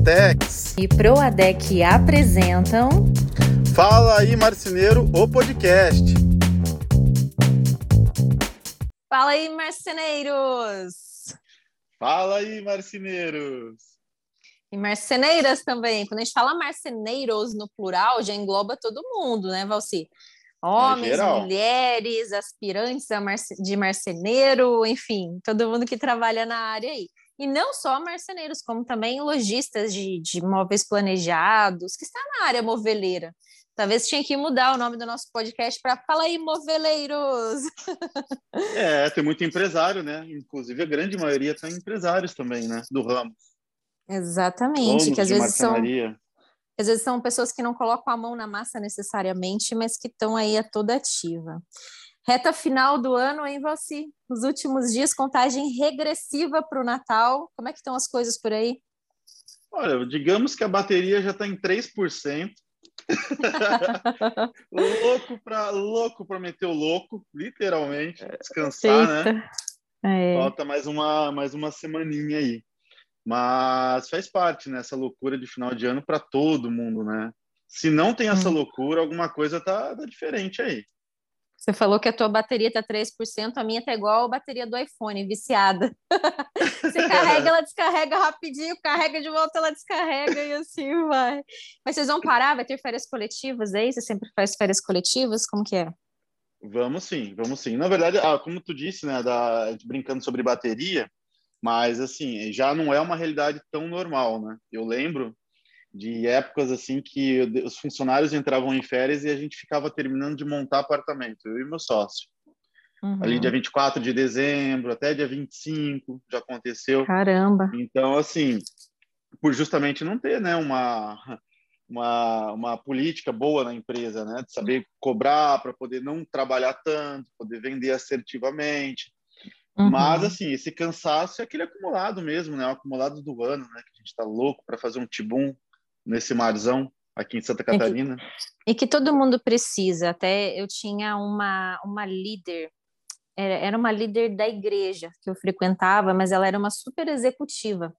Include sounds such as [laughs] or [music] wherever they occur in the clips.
Duratex e Proadec apresentam Fala aí Marceneiro, o podcast. Fala aí marceneiros. Fala aí marceneiros. E marceneiras também. Quando a gente fala marceneiros no plural, já engloba todo mundo, né, Valci? Homens, é mulheres, aspirantes de marceneiro, enfim, todo mundo que trabalha na área aí. E não só marceneiros, como também lojistas de, de móveis planejados, que está na área moveleira. Talvez tinha que mudar o nome do nosso podcast para Fala aí, moveleiros! É, tem muito empresário, né? Inclusive a grande maioria são empresários também, né? Do ramo. Exatamente, Donos que às vezes são às vezes são pessoas que não colocam a mão na massa necessariamente, mas que estão aí a toda ativa. Reta final do ano, hein, Valci? Os últimos dias, contagem regressiva para o Natal. Como é que estão as coisas por aí? Olha, digamos que a bateria já está em 3%. [laughs] louco para louco para meter o louco, literalmente, descansar, né? Eita. né? É. Falta mais uma mais uma semaninha aí. Mas faz parte nessa né, loucura de final de ano para todo mundo, né? Se não tem essa hum. loucura, alguma coisa tá, tá diferente aí. Você falou que a tua bateria tá 3%, a minha tá igual a bateria do iPhone, viciada. [laughs] Você carrega, ela descarrega rapidinho, carrega de volta, ela descarrega e assim vai. Mas vocês vão parar? Vai ter férias coletivas aí? Você sempre faz férias coletivas? Como que é? Vamos sim, vamos sim. Na verdade, ah, como tu disse, né, da, brincando sobre bateria, mas assim, já não é uma realidade tão normal, né? Eu lembro de épocas assim que os funcionários entravam em férias e a gente ficava terminando de montar apartamento, eu e meu sócio. Uhum. Ali dia 24 de dezembro até dia 25 já aconteceu. Caramba. Então assim, por justamente não ter, né, uma uma, uma política boa na empresa, né, de saber cobrar para poder não trabalhar tanto, poder vender assertivamente. Uhum. Mas, assim, esse cansaço é aquele acumulado mesmo, né? O acumulado do ano, né? Que a gente está louco para fazer um tibum nesse marzão aqui em Santa Catarina. E que, e que, todo mundo precisa. Até eu tinha uma, uma líder, era, era uma líder da igreja que eu frequentava, mas ela era uma super executiva.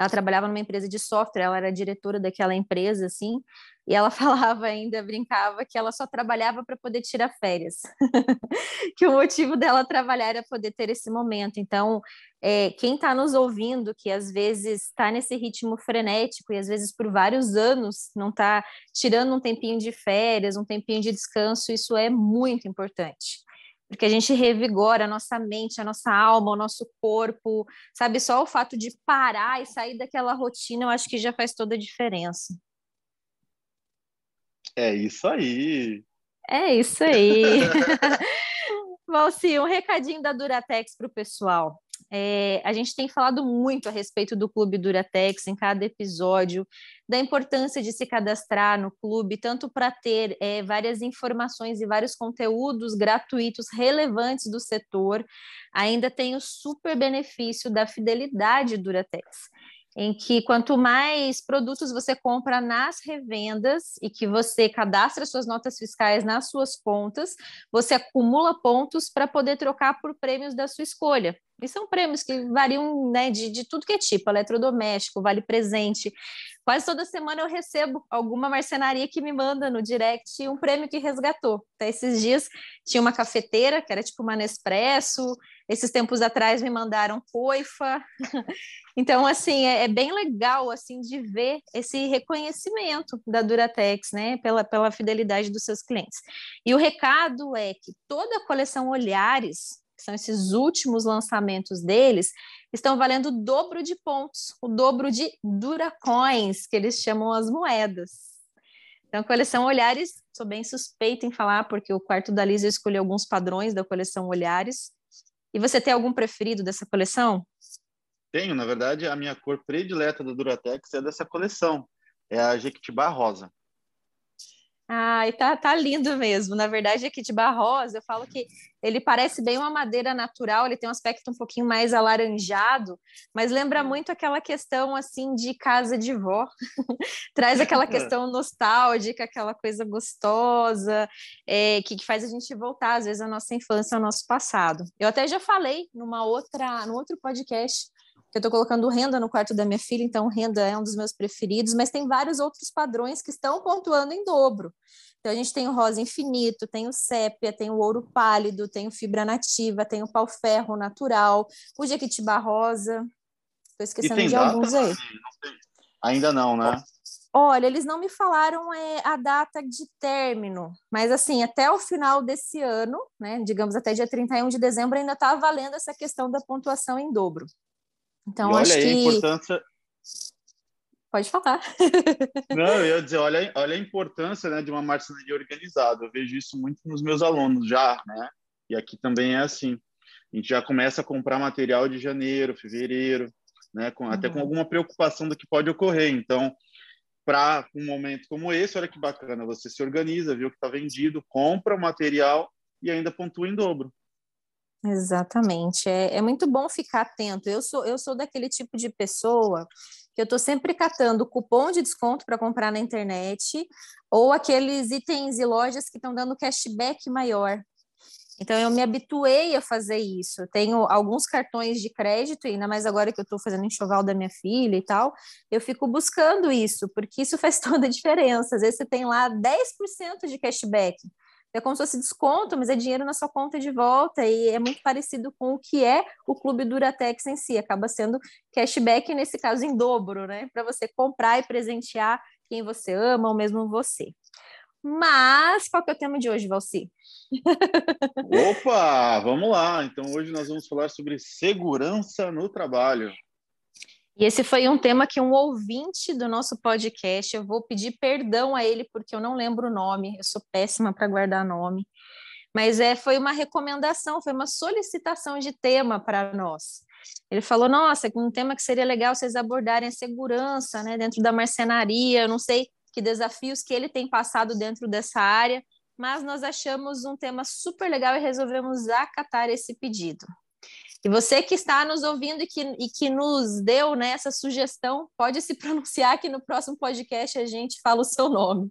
Ela trabalhava numa empresa de software, ela era diretora daquela empresa, assim, e ela [laughs] falava ainda, brincava, que ela só trabalhava para poder tirar férias. [laughs] que o motivo dela trabalhar era poder ter esse momento. Então, é, quem está nos ouvindo, que às vezes está nesse ritmo frenético e às vezes por vários anos não está tirando um tempinho de férias, um tempinho de descanso, isso é muito importante porque a gente revigora a nossa mente, a nossa alma, o nosso corpo, sabe? Só o fato de parar e sair daquela rotina, eu acho que já faz toda a diferença. É isso aí. É isso aí. [laughs] Valci, um recadinho da Duratex para o pessoal. É, a gente tem falado muito a respeito do Clube Duratex em cada episódio, da importância de se cadastrar no clube, tanto para ter é, várias informações e vários conteúdos gratuitos relevantes do setor, ainda tem o super benefício da fidelidade Duratex em que quanto mais produtos você compra nas revendas e que você cadastra suas notas fiscais nas suas contas, você acumula pontos para poder trocar por prêmios da sua escolha. E são prêmios que variam né, de, de tudo que é tipo, eletrodoméstico, vale presente. Quase toda semana eu recebo alguma marcenaria que me manda no direct um prêmio que resgatou. Até esses dias tinha uma cafeteira, que era tipo uma Nespresso, esses tempos atrás me mandaram coifa. [laughs] Então, assim, é, é, bem legal, assim, de ver esse reconhecimento da Duratex, né, pela, pela fidelidade dos seus clientes. E o recado é que toda a coleção Olhares, que são esses últimos lançamentos deles, estão valendo o dobro de pontos, o dobro de Duracoins, que eles chamam as moedas. Então, coleção Olhares, sou bem suspeita em falar, porque o quarto da Lisa escolheu alguns padrões da coleção Olhares. E você tem algum preferido dessa coleção? Tenho, na verdade, a minha cor predileta da Duratex é dessa coleção, é a Jequitibá Rosa. Ai, tá, tá lindo mesmo. Na verdade, aqui de rosa, eu falo que ele parece bem uma madeira natural, ele tem um aspecto um pouquinho mais alaranjado, mas lembra muito aquela questão assim de casa de vó. [laughs] Traz aquela [laughs] questão nostálgica, aquela coisa gostosa, é, que, que faz a gente voltar, às vezes, à nossa infância, ao nosso passado. Eu até já falei numa outra, no outro podcast eu estou colocando renda no quarto da minha filha, então renda é um dos meus preferidos, mas tem vários outros padrões que estão pontuando em dobro. Então, a gente tem o rosa infinito, tem o sépia, tem o ouro pálido, tem o fibra nativa, tem o pau-ferro natural, o jequitibá rosa. Estou esquecendo de data? alguns aí. Ainda não, né? Olha, eles não me falaram é, a data de término, mas assim, até o final desse ano, né, digamos até dia 31 de dezembro, ainda está valendo essa questão da pontuação em dobro. Então, e olha acho aí que... a importância. Pode falar. [laughs] Não, eu ia dizer, olha, olha a importância né, de uma marcenaria organizada. Eu vejo isso muito nos meus alunos já, né? E aqui também é assim. A gente já começa a comprar material de janeiro, fevereiro, né? Com, uhum. Até com uhum. alguma preocupação do que pode ocorrer. Então, para um momento como esse, olha que bacana, você se organiza, viu que está vendido, compra o material e ainda pontua em dobro. Exatamente. É, é muito bom ficar atento. Eu sou, eu sou daquele tipo de pessoa que eu estou sempre catando cupom de desconto para comprar na internet ou aqueles itens e lojas que estão dando cashback maior. Então, eu me habituei a fazer isso. Tenho alguns cartões de crédito, ainda mais agora que eu estou fazendo enxoval da minha filha e tal, eu fico buscando isso, porque isso faz [laughs] toda a diferença. Às vezes você tem lá 10% de cashback é como se fosse desconto, mas é dinheiro na sua conta de volta e é muito parecido com o que é o Clube Duratex em si, acaba sendo cashback, nesse caso, em dobro, né? Para você comprar e presentear quem você ama ou mesmo você. Mas qual que é o tema de hoje, Valci? Opa, vamos lá. Então hoje nós vamos falar sobre segurança no trabalho. E esse foi um tema que um ouvinte do nosso podcast, eu vou pedir perdão a ele porque eu não lembro o nome, eu sou péssima para guardar nome. Mas é, foi uma recomendação, foi uma solicitação de tema para nós. Ele falou: Nossa, um tema que seria legal vocês abordarem a segurança né, dentro da marcenaria. Eu não sei que desafios que ele tem passado dentro dessa área, mas nós achamos um tema super legal e resolvemos acatar esse pedido. E você que está nos ouvindo e que, e que nos deu né, essa sugestão, pode se pronunciar que no próximo podcast a gente fala o seu nome.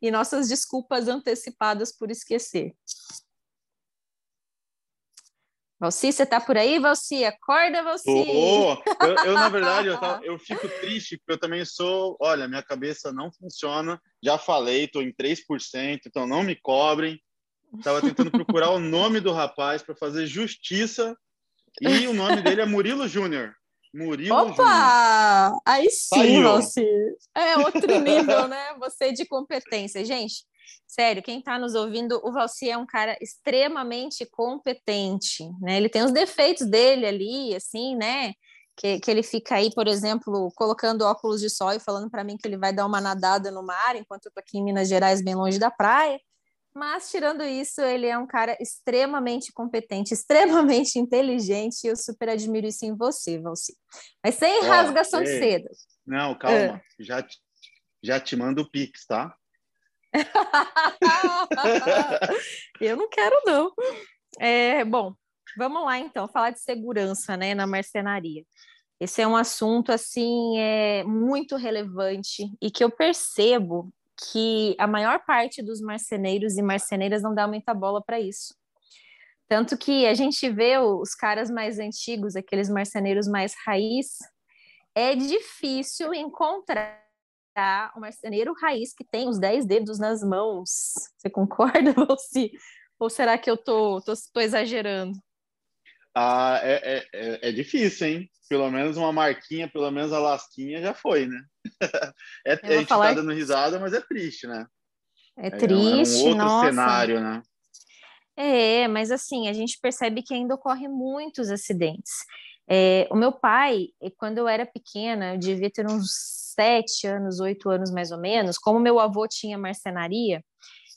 E nossas desculpas antecipadas por esquecer. Valci, você está por aí, Valci? Acorda, Valci! Oh, eu, eu, na verdade, eu, tava, [laughs] eu, fico triste, porque eu também sou... Olha, minha cabeça não funciona, já falei, estou em 3%, então não me cobrem. Estava tentando procurar o nome do rapaz para fazer justiça e o nome dele é Murilo Júnior. Murilo Opa! Júnior. Aí sim, Valci. É outro nível, né? Você de competência. Gente, sério, quem está nos ouvindo, o Valci é um cara extremamente competente, né? Ele tem os defeitos dele ali, assim, né? Que, que ele fica aí, por exemplo, colocando óculos de sol e falando para mim que ele vai dar uma nadada no mar, enquanto eu estou aqui em Minas Gerais, bem longe da praia. Mas, tirando isso, ele é um cara extremamente competente, [laughs] extremamente inteligente, e eu super admiro isso em você, Valci. Mas sem oh, rasgação ei. de seda. Não, calma, uh. já, te, já te mando o Pix, tá? [laughs] eu não quero, não. É, bom, vamos lá então, falar de segurança né, na marcenaria. Esse é um assunto assim é muito relevante e que eu percebo que a maior parte dos marceneiros e marceneiras não dá muita bola para isso. Tanto que a gente vê os caras mais antigos, aqueles marceneiros mais raiz, é difícil encontrar um marceneiro raiz que tem os dez dedos nas mãos. Você concorda, [laughs] Valci? Ou será que eu tô, tô, tô exagerando? Ah, é, é, é, é difícil, hein? Pelo menos uma marquinha, pelo menos a lasquinha já foi, né? [laughs] é, a gente falar... tá dando risada, mas é triste, né? É triste, é um outro nossa. cenário, né? É, mas assim, a gente percebe que ainda ocorrem muitos acidentes. É, o meu pai, quando eu era pequena, eu devia ter uns sete anos, oito anos mais ou menos, como meu avô tinha marcenaria,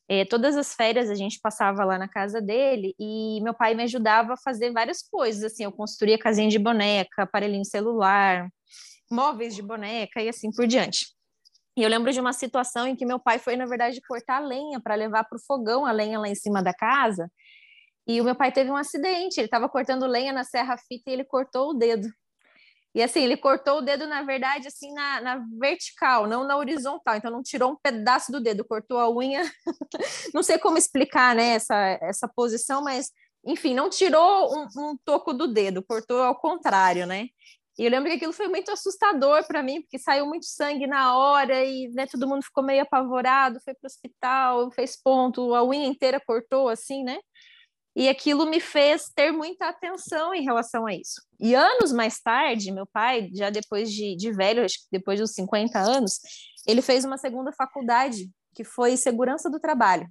é, todas as férias a gente passava lá na casa dele e meu pai me ajudava a fazer várias coisas, assim, eu construía casinha de boneca, aparelhinho celular, móveis de boneca e assim por diante. E eu lembro de uma situação em que meu pai foi, na verdade, cortar lenha para levar para o fogão a lenha lá em cima da casa. E o meu pai teve um acidente, ele estava cortando lenha na serra-fita e ele cortou o dedo. E assim, ele cortou o dedo, na verdade, assim, na, na, vertical, não na horizontal. Então, não tirou um pedaço do dedo, cortou a unha. [laughs] não sei como explicar, né, essa, essa posição, mas, enfim, não tirou um, um toco do dedo, cortou ao contrário, né? E eu lembro que aquilo foi muito assustador para mim, porque saiu muito sangue na hora e né, todo mundo ficou meio apavorado, foi para o hospital, fez ponto, a unha inteira cortou, assim, né? E aquilo me fez ter muita atenção em relação a isso. E anos mais tarde, meu pai, já depois de, de velho, acho que depois dos 50 anos, ele fez uma segunda faculdade, que foi segurança do trabalho.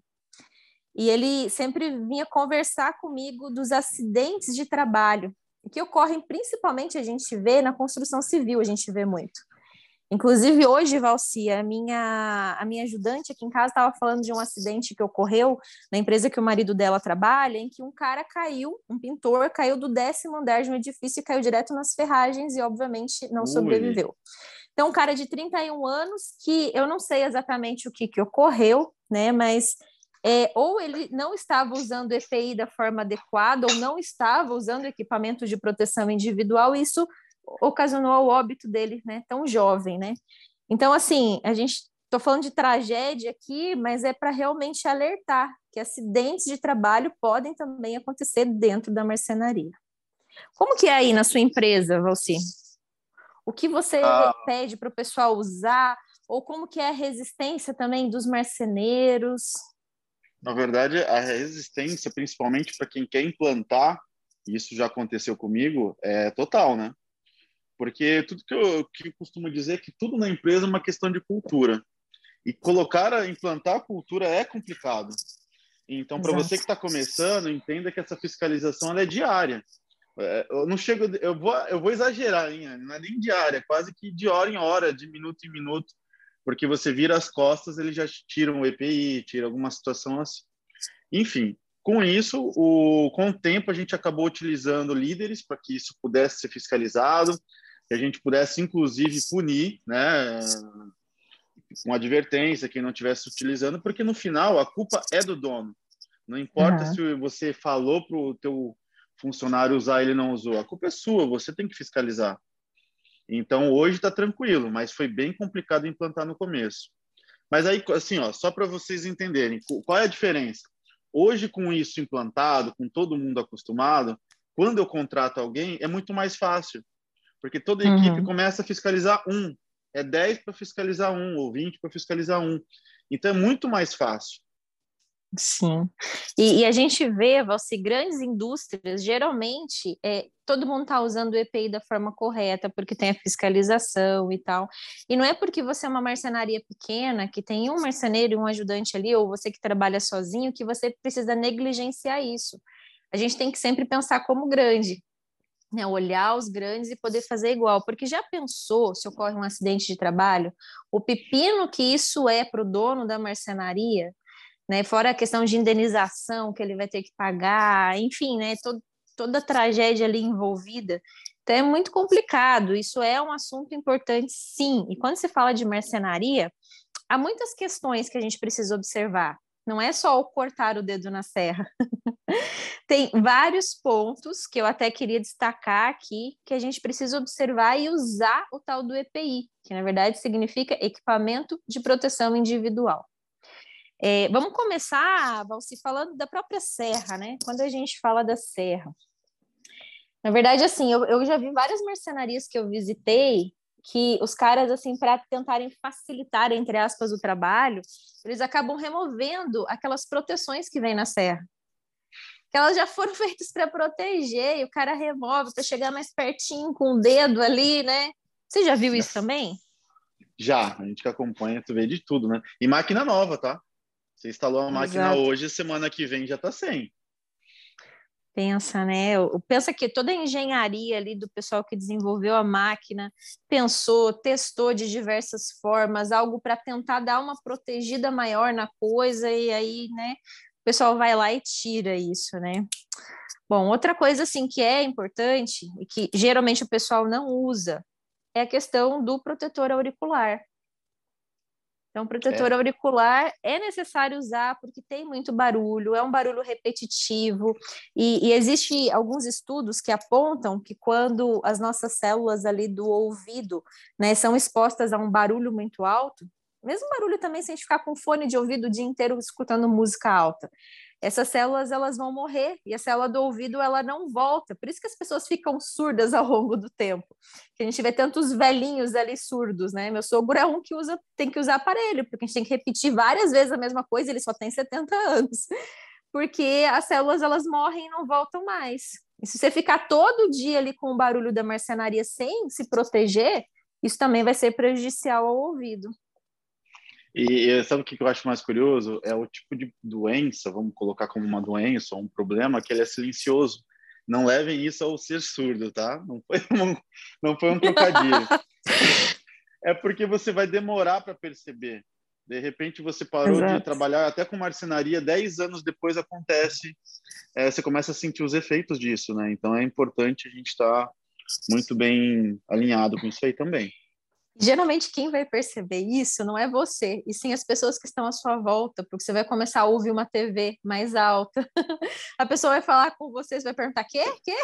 E ele sempre vinha conversar comigo dos acidentes de trabalho que ocorrem principalmente a gente vê na construção civil, a gente vê muito. Inclusive hoje, Valci, a minha, a minha ajudante aqui em casa estava falando de um acidente que ocorreu na empresa que o marido dela trabalha, em que um cara caiu, um pintor caiu do décimo andar de um edifício e caiu direto nas ferragens e obviamente não Ui. sobreviveu. Então, um cara de 31 anos que eu não sei exatamente o que, que ocorreu, né, mas é, ou ele não estava usando EPI da forma adequada, ou não estava usando equipamento de proteção individual, isso ocasionou o óbito dele, né, tão jovem, né? Então, assim, a gente estou falando de tragédia aqui, mas é para realmente alertar que acidentes de trabalho podem também acontecer dentro da marcenaria. Como que é aí na sua empresa, Valci? O que você ah. pede para o pessoal usar? Ou como que é a resistência também dos marceneiros? Na verdade, a resistência, principalmente para quem quer implantar, isso já aconteceu comigo, é total, né? Porque tudo que eu, que eu costumo dizer é que tudo na empresa é uma questão de cultura. E colocar, implantar a cultura é complicado. Então, para você que está começando, entenda que essa fiscalização é diária. É, eu não chego, eu vou, eu vou exagerar, hein? não é nem diária, é quase que de hora em hora, de minuto em minuto porque você vira as costas, eles já tiram o EPI, tira alguma situação assim. Enfim, com isso, o, com o tempo, a gente acabou utilizando líderes para que isso pudesse ser fiscalizado, que a gente pudesse, inclusive, punir, né, com advertência quem não estivesse utilizando, porque no final a culpa é do dono. Não importa uhum. se você falou para o teu funcionário usar ele não usou, a culpa é sua, você tem que fiscalizar. Então hoje está tranquilo, mas foi bem complicado implantar no começo. Mas aí, assim, ó, só para vocês entenderem, qual é a diferença? Hoje, com isso implantado, com todo mundo acostumado, quando eu contrato alguém, é muito mais fácil, porque toda a uhum. equipe começa a fiscalizar um, é 10 para fiscalizar um, ou 20 para fiscalizar um. Então é muito mais fácil. Sim. E, e, a gente vê, Valci, grandes indústrias, geralmente, é, todo mundo está usando o EPI da forma correta, porque tem a fiscalização e tal. E não é porque você é uma marcenaria pequena, que tem um marceneiro e um ajudante ali, ou você que trabalha sozinho, que você precisa negligenciar isso. A gente tem que sempre pensar como grande, né? olhar os grandes e poder fazer igual. Porque já pensou se ocorre um acidente de trabalho? O pepino que isso é para o dono da marcenaria? né? Fora a questão de indenização que ele vai ter que pagar, enfim, né? Todo, toda a tragédia ali envolvida. Então é muito complicado. Isso é um assunto importante, sim. E quando se fala de mercenaria, há muitas questões que a gente precisa observar. Não é só o cortar o dedo na serra. [laughs] Tem vários pontos que eu até queria destacar aqui que a gente precisa observar e usar o tal do EPI, que na verdade significa equipamento de proteção individual. É, vamos começar, Valci, falando da própria serra, né? Quando a gente fala da serra. Na verdade, assim, eu, eu já vi várias mercenarias que eu visitei que os caras, assim, para tentarem facilitar, entre aspas, o trabalho, eles acabam removendo aquelas proteções que vêm na serra. Que elas já foram [laughs] feitas para proteger, e o cara remove para chegar mais pertinho com o dedo ali, né? Você já viu isso também? Já, a gente que acompanha, tu vê de tudo, né? E máquina nova, tá? Você instalou a máquina Exato. hoje, semana que vem já está sem. Pensa, né? Pensa que toda a engenharia ali do pessoal que desenvolveu a máquina pensou, testou de diversas formas, algo para tentar dar uma protegida maior na coisa, e aí, né, o pessoal vai lá e tira isso, né? Bom, outra coisa assim que é importante e que geralmente o pessoal não usa é a questão do protetor auricular. Então, protetor é. auricular é necessário usar porque tem muito barulho, é um barulho repetitivo, e, e existe alguns estudos que apontam que quando as nossas células ali do ouvido né, são expostas a um barulho muito alto, mesmo barulho também se a gente ficar com fone de ouvido o dia inteiro escutando música alta, essas células elas vão morrer e a célula do ouvido ela não volta. Por isso que as pessoas ficam surdas ao longo do tempo. Que a gente vê tantos velhinhos ali surdos, né? Meu sogro é um que usa tem que usar aparelho, porque a gente tem que repetir várias vezes a mesma coisa, ele só tem 70 anos. Porque as células elas morrem e não voltam mais. E se você ficar todo dia ali com o barulho da marcenaria sem se proteger, isso também vai ser prejudicial ao ouvido. E, sabe o que eu acho mais curioso? É o tipo de doença, vamos colocar como uma doença ou um problema, que ele é silencioso. Não levem isso ao ser surdo, tá? Não foi um, não foi um trocadilho. [laughs] é porque você vai demorar para perceber. De repente você parou Exato. de trabalhar até com marcenaria, 10 anos depois acontece, é, você começa a sentir os efeitos disso, né? Então é importante a gente estar tá muito bem alinhado com isso aí também. Geralmente quem vai perceber isso não é você, e sim as pessoas que estão à sua volta, porque você vai começar a ouvir uma TV mais alta. [laughs] A pessoa vai falar com você, você vai perguntar: quê? Quê?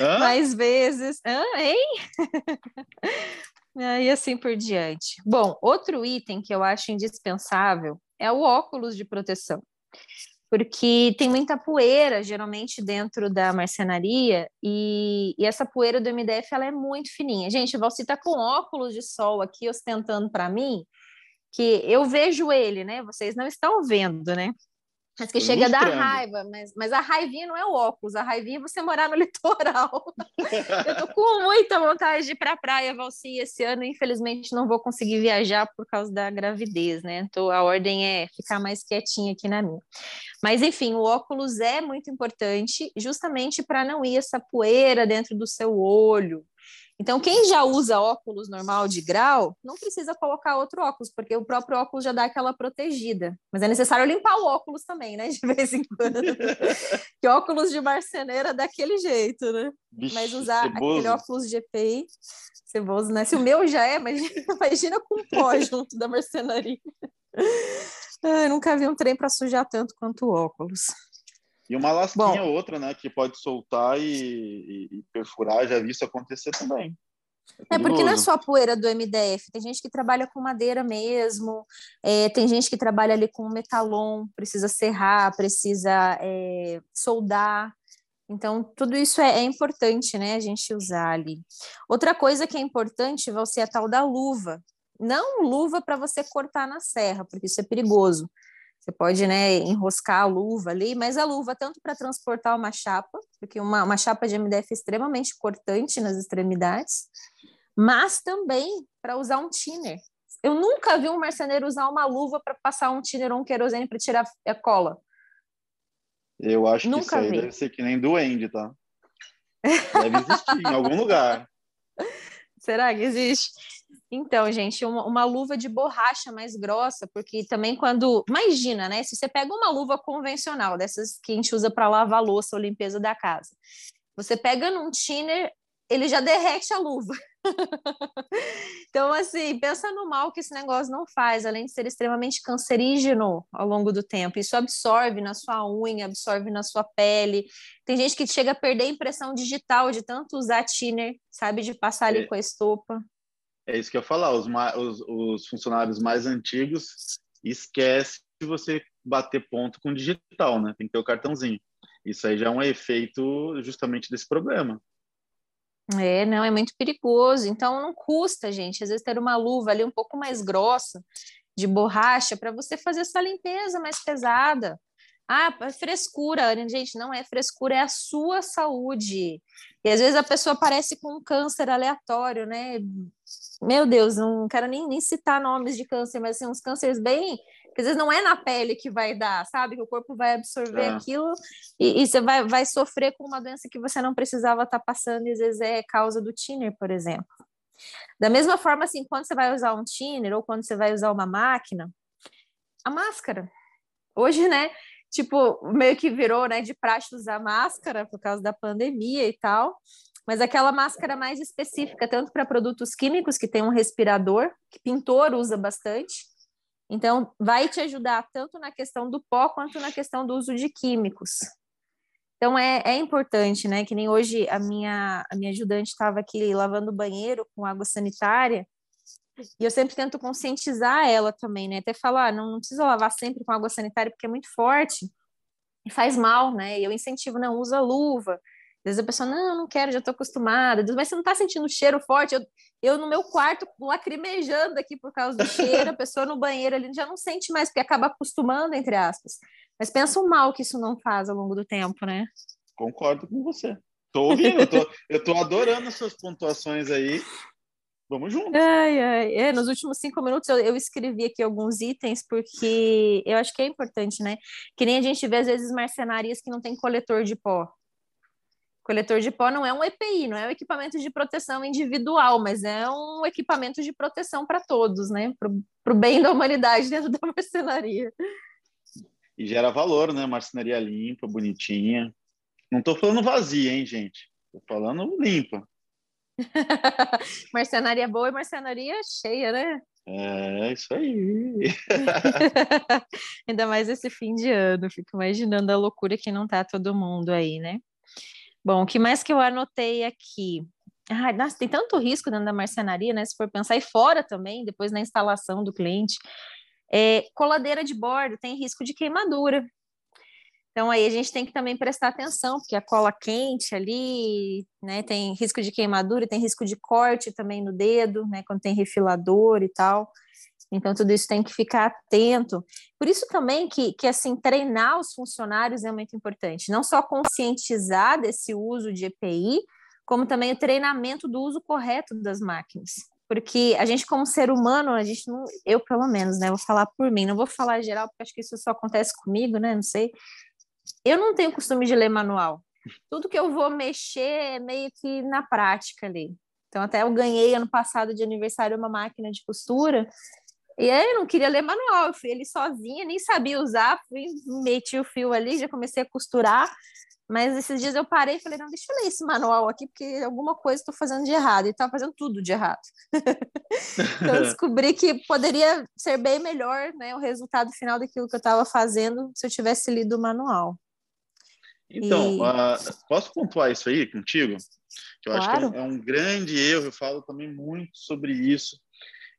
Hã? [laughs] Mais vezes. Hã? Hein? [laughs] e assim por diante. Bom, outro item que eu acho indispensável é o óculos de proteção porque tem muita poeira, geralmente, dentro da marcenaria, e, e essa poeira do MDF ela é muito fininha. Gente, o Valci está com óculos de sol aqui ostentando para mim, que eu vejo ele, né? Vocês não estão vendo, né? Mas que chega a dar raiva, mas, mas a raivinha não é o óculos, a raivinha é você morar no [laughs] litoral. [laughs] eu tô com muita vontade de ir para a praia, Valci, esse ano, infelizmente não vou conseguir viajar por causa da gravidez, né? Então a ordem é ficar mais quietinha aqui na minha. Mas enfim, o óculos é muito importante, justamente para não ir essa poeira dentro do seu olho, então, quem já usa óculos normal de grau, não precisa colocar outro óculos, porque o próprio óculos já dá aquela protegida. Mas é necessário limpar o óculos também, né? De [laughs] vez em quando. que óculos de marceneira é daquele jeito, né? Bicho, Mas usar ceboso. aquele óculos de EPI, ceboso, né? Se o meu já é, imagina, [laughs] imagina com pó junto da marcenaria. [laughs] Nunca vi um trem para sujar tanto quanto o óculos. E uma lasquinha ou outra, né? Que pode soltar e, e, e, perfurar, já vi isso acontecer também. É, é porque não é só a poeira do MDF, tem gente que trabalha com madeira mesmo, é, tem gente que trabalha ali com metalon, precisa serrar, precisa é, soldar. Então, tudo isso é, é, importante, né, a gente usar ali. Outra coisa que é importante vai ser a tal da luva. Não luva para você cortar na serra, porque isso é perigoso. Você pode né, enroscar a luva ali, mas a luva tanto para transportar uma chapa, porque uma, uma chapa de MDF é extremamente cortante nas extremidades, mas também para usar um thinner. Eu nunca vi um marceneiro usar uma luva para passar um thinner ou um querosene para tirar a cola. Eu acho nunca que isso aí vi. deve ser que nem duende, tá? [laughs] Deve existir em algum lugar. Será que existe? Então, gente, uma, uma, luva de borracha mais grossa, porque também quando. Imagina, né? Se você pega uma luva convencional, dessas que a gente usa para lavar louça ou limpeza da casa, você pega num thinner, ele já derrete a luva. [laughs] então, assim, pensa no mal que esse negócio não faz, além de ser extremamente cancerígeno ao longo do tempo. Isso absorve na sua unha, absorve na sua pele. Tem gente que chega a perder a impressão digital de tanto usar thinner, sabe, de passar ali é, com a estopa. É isso que eu ia falar. Os, os, os funcionários mais antigos esquece de você bater ponto com digital, né? Tem que ter o cartãozinho. Isso aí já é um efeito justamente desse problema. É, não, é muito perigoso. Então não custa, gente, às vezes ter uma luva ali um pouco mais grossa de borracha para você fazer essa limpeza mais pesada. Ah, é frescura, gente, não é frescura, é a sua saúde. E às vezes a pessoa aparece com um câncer aleatório, né? Meu Deus, não quero nem, nem citar nomes de câncer, mas assim, uns cânceres bem porque às vezes não é na pele que vai dar, sabe? Que o corpo vai absorver é. aquilo e, e, você vai, vai sofrer com uma doença que você não precisava estar tá passando, e às vezes é causa do thinner, por exemplo. Da mesma forma, assim, quando você vai usar um thinner ou quando você vai usar uma máquina, a máscara. Hoje, né, tipo, meio que virou, né, de praxe usar máscara por causa da pandemia e tal, mas aquela máscara mais específica, tanto para produtos químicos, que tem um respirador, que pintor usa bastante, então, vai te ajudar tanto na questão do pó quanto na questão do uso de químicos. Então, é, é importante, né? Que nem hoje a minha, a minha ajudante estava aqui lavando o banheiro com água sanitária, e eu sempre tento conscientizar ela também, né? Até falar, ah, não, não precisa lavar sempre com água sanitária porque é muito forte. e faz mal, né? Eu incentivo, não, usa luva. Às vezes a pessoa, não, não quero, já estou acostumada. Mas você não está sentindo cheiro forte? Eu, eu no meu quarto lacrimejando aqui por causa do cheiro, a pessoa no banheiro ali já não sente mais, porque acaba acostumando, entre aspas. Mas pensa o mal que isso não faz ao longo do tempo, né? Concordo com você. Tô ouvindo, eu tô, eu tô adorando as suas pontuações aí. Vamos junto. Ai, ai. É, nos últimos cinco minutos eu, eu, escrevi aqui alguns itens, porque eu acho que é importante, né? Que nem a gente vê, às vezes, marcenarias que não tem coletor de pó. Coletor de pó não é um EPI, não é um equipamento de proteção individual, mas é um equipamento de proteção para todos, né? Para o bem da humanidade dentro da marcenaria. E gera valor, né? Marcenaria limpa, bonitinha. Não estou falando vazia, hein, gente? Estou falando limpa. [laughs] marcenaria boa e marcenaria cheia, né? É, isso aí. [laughs] Ainda mais esse fim de ano, fico imaginando a loucura que não tá todo mundo aí, né? Bom, o que mais que eu anotei aqui? Ai, nossa, tem tanto risco dentro da marcenaria, né? Se for pensar, e fora também, depois na instalação do cliente. É, coladeira de bordo tem risco de queimadura. Então aí a gente tem que também prestar atenção, porque a cola quente ali, né, tem risco de queimadura, tem risco de corte também no dedo, né, quando tem refilador e tal. Então, tudo isso tem que ficar atento. Por isso também que, que assim, treinar os funcionários é muito importante. Não só conscientizar desse uso de EPI, como também o treinamento do uso correto das máquinas. Porque a gente, como ser humano, a gente não, eu pelo menos, né, vou falar por mim, não vou falar geral, porque acho que isso só acontece comigo, né, não sei. Eu não tenho costume de ler manual. Tudo que eu vou mexer é meio que na prática ali. Então, até eu ganhei ano passado de aniversário uma máquina de costura e aí eu não queria ler manual, eu fui ele sozinha, nem sabia usar, fui, meti o fio ali, já comecei a costurar, mas esses dias eu parei e falei, não, deixa eu ler esse manual aqui, porque alguma coisa estou fazendo de errado, e estava fazendo tudo de errado. [laughs] então eu [laughs] descobri que poderia ser bem melhor né, o resultado final daquilo que eu estava fazendo se eu tivesse lido o manual. Então, e... uh, posso pontuar isso aí contigo? Que eu claro. acho que é um, é um grande erro, eu falo também muito sobre isso,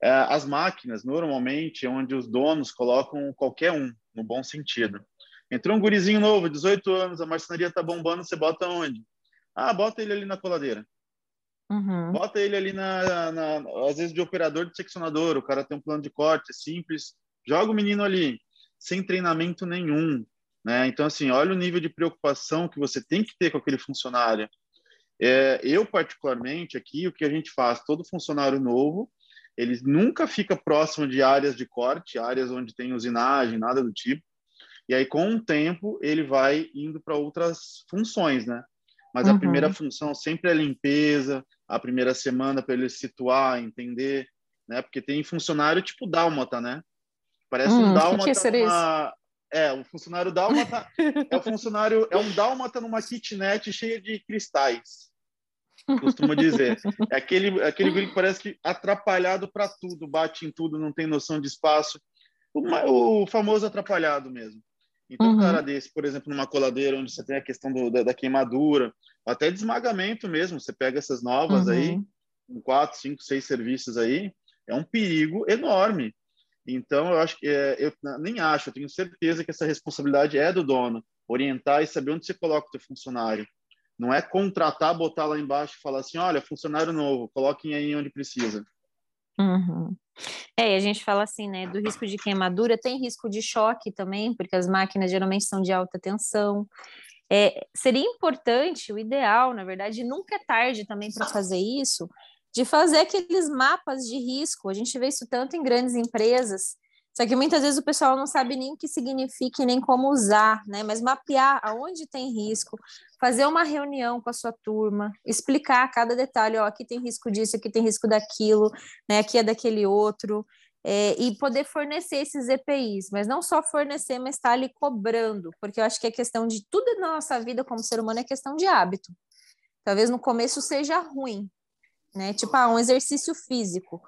é, as máquinas, normalmente, é onde os donos colocam qualquer um, no bom sentido. Entrou um gurizinho novo, 18 anos, a marcenaria tá bombando, você bota onde? Ah, bota ele ali na coladeira. Uhum. Bota ele ali na, na, às vezes de operador de seccionador, o cara tem um plano de corte é simples, joga o menino ali, sem treinamento nenhum, né? Então assim, olha o nível de preocupação que você tem que ter com aquele funcionário. É, eu particularmente aqui, o que a gente faz, todo funcionário novo, ele nunca fica próximo de áreas de corte, áreas onde tem usinagem, nada do tipo. E aí, com o tempo, ele vai indo para outras funções, né? Mas uhum. a primeira função sempre é limpeza, a primeira semana para ele situar, entender, né? Porque tem funcionário tipo dálmata, né? Parece hum, um dálmata que que numa... É, o funcionário dálmata [laughs] é o funcionário é um dálmata numa kitnet cheia de cristais costumo dizer. É aquele, aquele guri que parece que atrapalhado para tudo, bate em tudo, não tem noção de espaço. O, o famoso atrapalhado mesmo. Então, uhum. um cara desse, por exemplo, numa coladeira onde você tem a questão do, da, da, queimadura, até de esmagamento mesmo, você pega essas novas uhum. aí, com quatro, cinco, seis serviços aí, é um perigo enorme. Então, eu acho que é, eu nem acho, eu tenho certeza que essa responsabilidade é do dono, orientar e saber onde você coloca o seu funcionário. Não é contratar, botar lá embaixo e falar assim, olha, funcionário novo, coloquem aí onde precisa. Uhum. É, a gente fala assim, né, do risco de queimadura, tem risco de choque também, porque as máquinas geralmente são de alta tensão. É, seria importante, o ideal, na verdade, nunca é tarde também para fazer isso, de fazer aqueles mapas de risco. A gente vê isso tanto em grandes empresas, só que muitas vezes o pessoal não sabe nem o que significa nem como usar, né? Mas mapear aonde tem risco, fazer uma reunião com a sua turma, explicar cada detalhe, ó, aqui tem risco disso, aqui tem risco daquilo, né? Aqui é daquele outro. É, e poder fornecer esses EPIs, mas não só fornecer, mas estar ali cobrando, porque eu acho que é questão de tudo na nossa vida como ser humano é questão de hábito. Talvez no começo seja ruim, né? Tipo, ah, um exercício físico.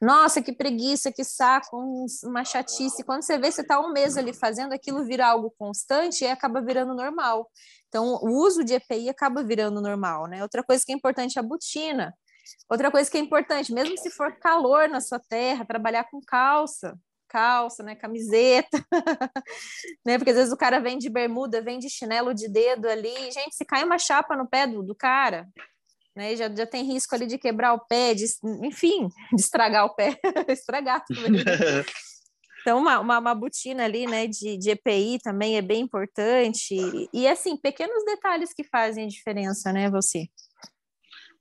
Nossa, que preguiça, que saco, uma chatice. Quando você vê, você está um mês ali fazendo, aquilo vira algo constante e acaba virando normal. Então, o uso de EPI acaba virando normal, né? Outra coisa que é importante é a botina. Outra coisa que é importante, mesmo se for calor na sua terra, trabalhar com calça. calça, né, camiseta, [laughs] né, porque às vezes o cara vem de bermuda, vem de chinelo de dedo ali, gente, se cai uma chapa no pé do, do cara, né, já, já tem risco ali de quebrar o pé, de, enfim, [laughs] de estragar o pé, [laughs] estragar também. [laughs] Então, uma, uma, uma, botina ali, né, de, de EPI também é bem importante. E, e, assim, pequenos detalhes que fazem a diferença, né, você?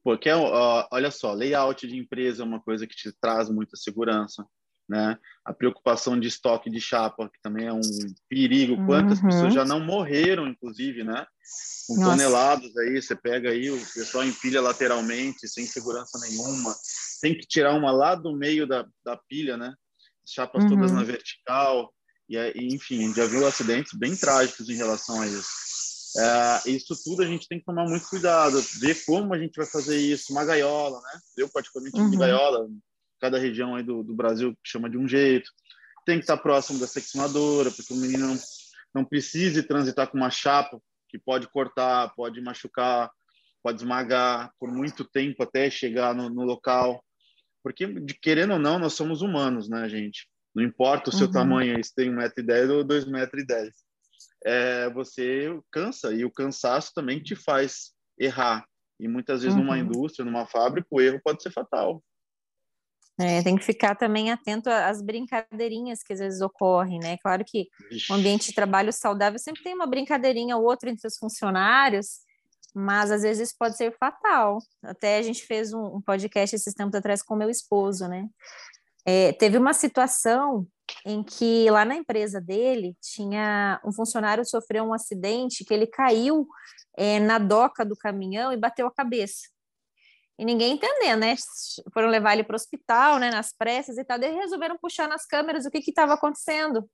Porque, uh, olha só, layout de empresa é uma coisa que te traz muita segurança, né? A preocupação de estoque de chapa, que também é um perigo. Quantas uhum. pessoas já não morreram, inclusive, né? Com Nossa. toneladas aí, você pega aí, o pessoal empilha lateralmente, sem segurança nenhuma. Tem que tirar uma lá do meio da, da pilha, né? chapas uhum. todas na vertical, e, enfim, já viu acidentes bem trágicos em relação a isso. É, isso tudo a gente tem que tomar muito cuidado, ver como a gente vai fazer isso, uma gaiola, né? Eu particularmente uhum. de gaiola, cada região aí do, do Brasil chama de um jeito. Tem que estar próximo da seccionadora, porque o menino não, não precise transitar com uma chapa que pode cortar, pode machucar, pode esmagar por muito tempo até chegar no, no local. Porque, de, querendo ou não, nós somos humanos, né, gente? Não importa o seu uhum. tamanho, se tem 1,10m ou 2,10m. É, você cansa, e o cansaço também te faz errar. E muitas vezes, uhum. numa indústria, numa fábrica, o erro pode ser fatal. É, tem que ficar também atento às brincadeirinhas que às vezes ocorrem, né? Claro que o ambiente de trabalho saudável sempre tem uma brincadeirinha ou outra entre os funcionários, mas às vezes isso pode ser fatal. Até a gente fez um, um podcast esses tempos atrás com meu esposo, né? É, teve uma situação em que lá na empresa dele tinha um funcionário sofreu um acidente que ele caiu é, na doca do caminhão e bateu a cabeça. E ninguém entendendo, né? Foram levar ele para o hospital, né? Nas pressas e tal. Daí resolveram puxar nas câmeras o que estava acontecendo.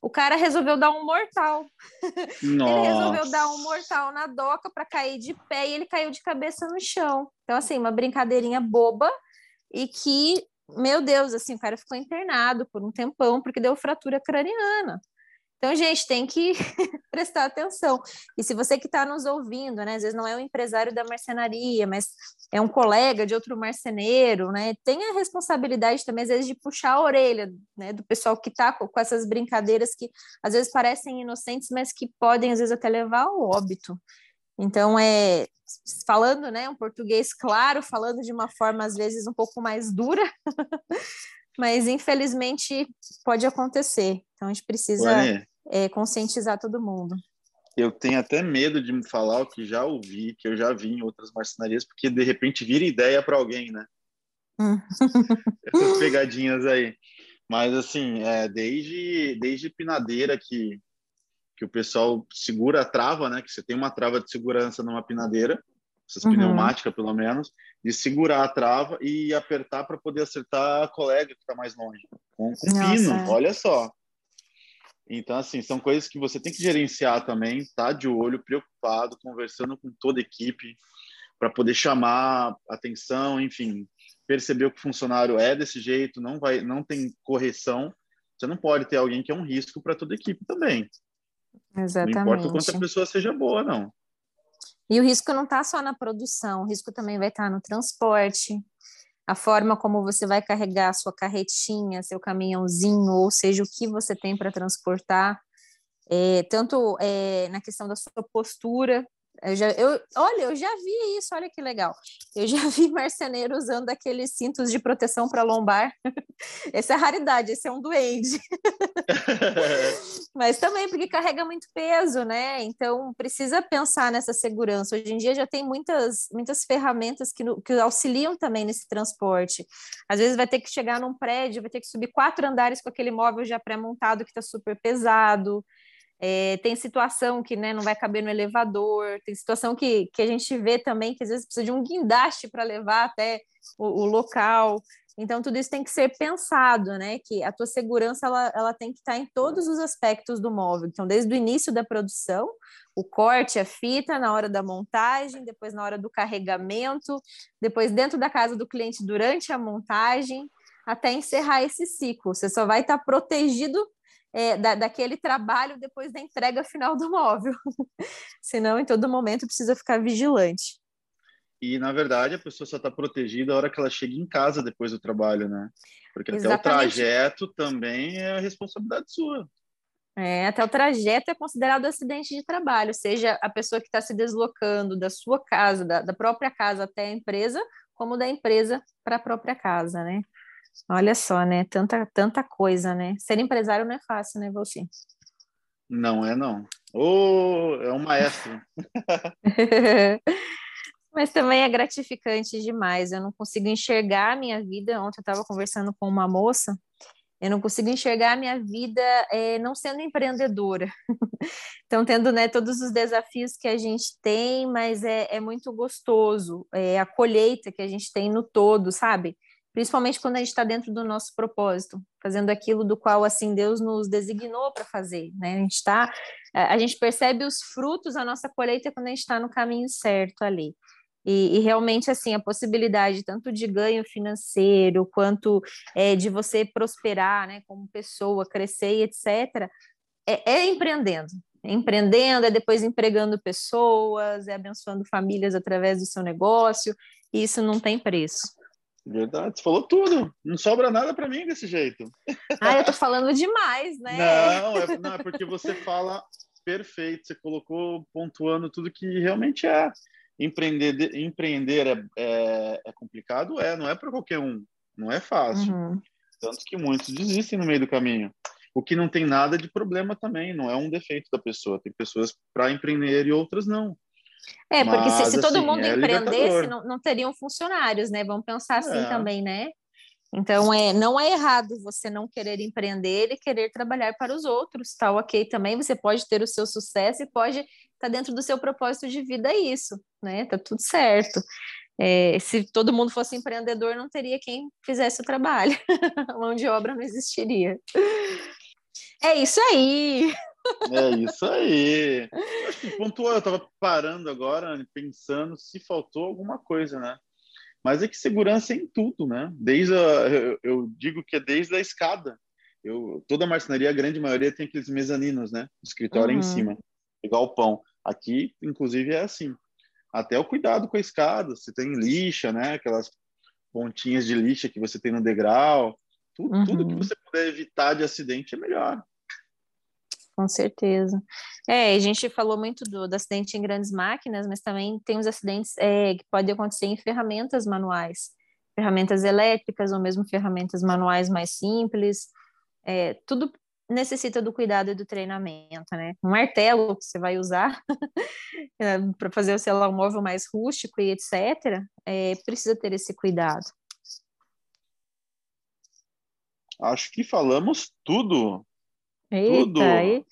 O cara resolveu dar um mortal. [laughs] ele resolveu dar um mortal na doca para cair de pé e ele caiu de cabeça no chão. Então, assim, uma brincadeirinha boba e que, meu Deus, assim, o cara ficou internado por um tempão porque deu fratura craniana. Então, gente, tem que [laughs] prestar atenção. E se você que está nos ouvindo, né, às vezes não é um empresário da marcenaria, mas é um colega de outro marceneiro, né, tem a responsabilidade também, às vezes, de puxar a orelha né, do pessoal que está com, com essas brincadeiras que às vezes parecem inocentes, mas que podem, às vezes, até levar ao óbito. Então, é falando né, um português claro, falando de uma forma, às vezes, um pouco mais dura, [laughs] mas infelizmente pode acontecer. Então a gente precisa é, conscientizar todo mundo. Eu tenho até medo de me falar o que já ouvi, que eu já vi em outras marcenarias, porque de repente vira ideia para alguém, né? Hum. [laughs] Essas pegadinhas aí. Mas assim, é, desde desde pinadeira que que o pessoal segura a trava, né? Que você tem uma trava de segurança numa pinadeira, essas uhum. pneumática pelo menos, de segurar a trava e apertar para poder acertar a colega que está mais longe. Com, com pino, é. olha só. Então, assim, são coisas que você tem que gerenciar também, tá de olho, preocupado, conversando com toda a equipe, para poder chamar atenção, enfim, perceber que o funcionário é desse jeito, não vai, não tem correção. Você não pode ter alguém que é um risco para toda a equipe também. Exatamente. Não importa o quanto a pessoa seja boa, não. E o risco não está só na produção, o risco também vai estar tá no transporte, a forma como você vai carregar sua carretinha, seu caminhãozinho, ou seja, o que você tem para transportar, é, tanto é, na questão da sua postura, eu já, eu, olha, eu já vi isso, olha que legal. Eu já vi [laughs] marceneiro usando aqueles cintos de proteção para lombar. [laughs] Essa é raridade, esse é um duende. [laughs] Mas também porque carrega muito peso, né? Então precisa pensar nessa segurança. Hoje em dia já tem muitas, muitas ferramentas que, que auxiliam também nesse transporte. Às vezes vai ter que chegar num prédio, vai ter que subir quatro andares com aquele móvel já pré-montado que está super pesado. É, tem situação que né, não vai caber no elevador, tem situação que, que a gente vê também que às vezes precisa de um guindaste para levar até o, o, local. Então, tudo isso tem que ser pensado, né? Que a tua segurança ela, ela tem que estar em todos os aspectos do móvel. Então, desde o início da produção, o corte, a fita, na hora da montagem, depois na hora do carregamento, depois dentro da casa do cliente durante a montagem, até encerrar esse ciclo. Você só vai estar protegido é, da, daquele trabalho depois da entrega final do móvel. [laughs] Senão, em todo momento, precisa ficar vigilante. e na verdade a pessoa só está protegida a hora que ela chega em casa depois do trabalho, né? Porque Exatamente. até o trajeto também é responsabilidade sua. É, até o trajeto é considerado acidente de trabalho, seja a pessoa que está se deslocando da sua casa, da, da, própria casa até a empresa, como da empresa para a própria casa, né? Olha só, né? Tanta, tanta coisa, né? Ser empresário não é fácil, né, você? Não é, não. Oh, é um maestro. [laughs] Mas também é gratificante demais. Eu não consigo enxergar a minha vida. Ontem eu estava conversando com uma moça eu não consigo enxergar a minha vida é, não sendo empreendedora. [laughs] então, tendo né, todos os desafios que a gente tem, mas é, é muito gostoso é, a colheita que a gente tem no todo, sabe? Principalmente quando a gente está dentro do nosso propósito, fazendo aquilo do qual assim Deus nos designou para fazer, né? A gente está, a gente percebe os frutos da nossa colheita quando a gente está no caminho certo ali. E, e, realmente, assim, a possibilidade tanto de ganho financeiro, quanto é, de você prosperar, né, como pessoa, crescer, etc., é, é empreendendo. É empreendendo, é depois empregando pessoas, é abençoando famílias através do seu negócio, e isso não tem preço. Verdade, você falou tudo. Não sobra nada para mim desse jeito. Ah, eu tô falando demais, né? Não, é, não, é porque você fala perfeito, você colocou pontuando tudo que realmente é empreender, empreender é, é, é complicado? É, não é para qualquer um, não é fácil. Uhum. Tanto que muitos desistem no meio do caminho. O que não tem nada de problema também, não é um defeito da pessoa. Tem pessoas para empreender e outras não. É, porque Mas, se, se, todo assim, mundo é empreendesse, não, não, teriam funcionários, né? Vamos pensar assim é. também, né? Então, é, não é errado você não querer empreender e querer trabalhar para os outros, tá ok também. Você pode ter o seu sucesso e pode estar tá dentro do seu propósito de vida isso, né? Tá tudo certo. É, se todo mundo fosse empreendedor, não teria quem fizesse o trabalho. A [laughs] mão de obra não existiria. É isso aí! É isso aí. Acho que pontuou, eu estava parando agora, pensando se faltou alguma coisa, né? Mas é que segurança é em tudo, né? Desde a, eu, eu, digo que é desde a escada. Eu, toda a marcenaria, a grande maioria tem aqueles mezaninos, né? O escritório uhum. em cima, igual o pão. Aqui, inclusive, é assim. Até o cuidado com a escada, você tem lixa, né? Aquelas pontinhas de lixa que você tem no degrau. Tudo, uhum. tudo que você puder evitar de acidente é melhor. Com certeza. É, a gente falou muito do, do acidente em grandes máquinas, mas também tem os acidentes é, que podem acontecer em ferramentas manuais, ferramentas elétricas ou mesmo ferramentas manuais mais simples. É, tudo necessita do cuidado e do treinamento, né? Um martelo que você vai usar [laughs] é, para fazer, sei lá, um móvel mais rústico e etc., é, precisa ter esse cuidado. Acho que falamos tudo. Eita, Tudo. Aí,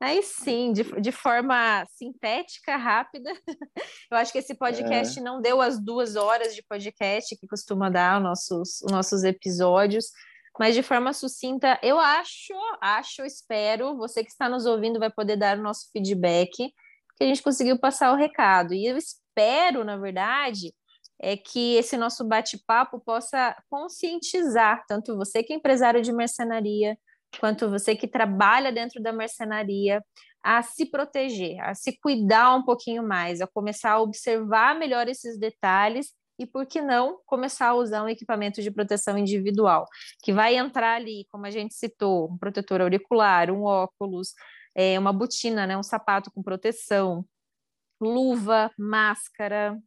aí sim, de, de forma sintética, rápida. [laughs] Eu acho que esse podcast é. não deu as duas horas de podcast que costuma dar os nossos, os nossos episódios, mas de forma sucinta, eu acho, acho, espero, você que está nos ouvindo vai poder dar o nosso feedback, que a gente conseguiu passar o recado. E eu espero, na verdade, é que esse nosso bate-papo possa conscientizar tanto você que é empresário de mercenaria, quanto você que trabalha dentro da marcenaria, a se proteger, a se cuidar um pouquinho mais, a começar a observar melhor esses detalhes e, por que não, começar a usar um equipamento de proteção individual, que vai entrar ali, como a gente citou, um protetor auricular, um óculos, é, uma botina, né, um sapato com proteção, luva, máscara,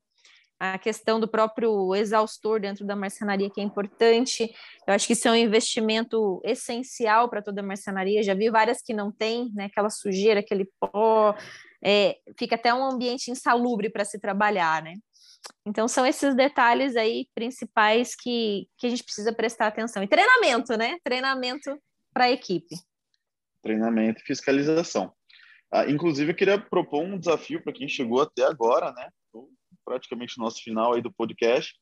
a questão do próprio exaustor dentro da marcenaria, que é importante. Eu acho que isso é um investimento essencial para toda a marcenaria. Já vi várias que não tem, né? Aquela sujeira, aquele pó, é, fica até um ambiente insalubre para se trabalhar, né? Então, são esses detalhes aí principais que, que a gente precisa prestar atenção. E treinamento, né? Treinamento para a equipe. Treinamento e fiscalização. Ah, inclusive, eu queria propor um desafio para quem chegou até agora, né? Praticamente no nosso final aí do podcast,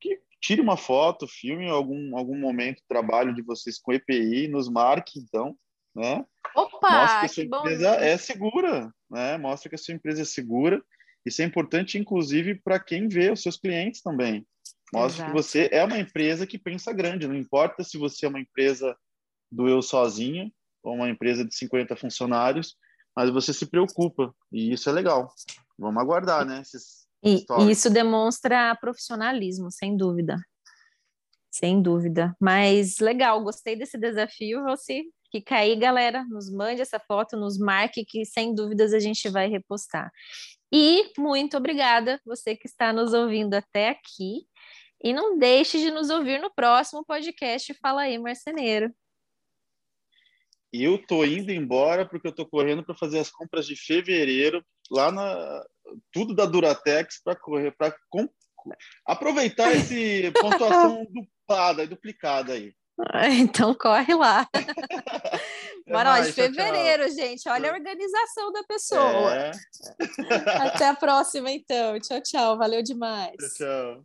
que tire uma foto, filme algum algum momento de trabalho de vocês com EPI, nos marque então, né? Opa, Mostra que a sua empresa é segura, né? Mostra que a sua empresa é segura. Isso é importante, inclusive, para quem vê os seus clientes também. Mostra Exato. que você é uma empresa que pensa grande. Não importa se você é uma empresa do eu sozinho ou uma empresa de 50 funcionários, mas você se preocupa. E isso é legal. Vamos aguardar, né? Esses E, e isso demonstra profissionalismo, sem dúvida. Sem dúvida. Mas legal, gostei desse desafio, você. Fica aí, galera, nos mande essa foto, nos marque, que sem dúvidas a gente vai repostar. E muito obrigada, você que está nos ouvindo até aqui. E não deixe de nos ouvir no próximo podcast Fala aí, Marceneiro. Eu tô indo embora porque eu tô correndo para fazer as compras de fevereiro lá na tudo da Duratex para correr para aproveitar [laughs] esse pontuação duplada, duplicada aí. Então corre lá. [laughs] Bora lá, de fevereiro, tchau. gente. Olha a organização da pessoa. É. [laughs] Até a próxima, então. Tchau, tchau. Valeu demais. Tchau.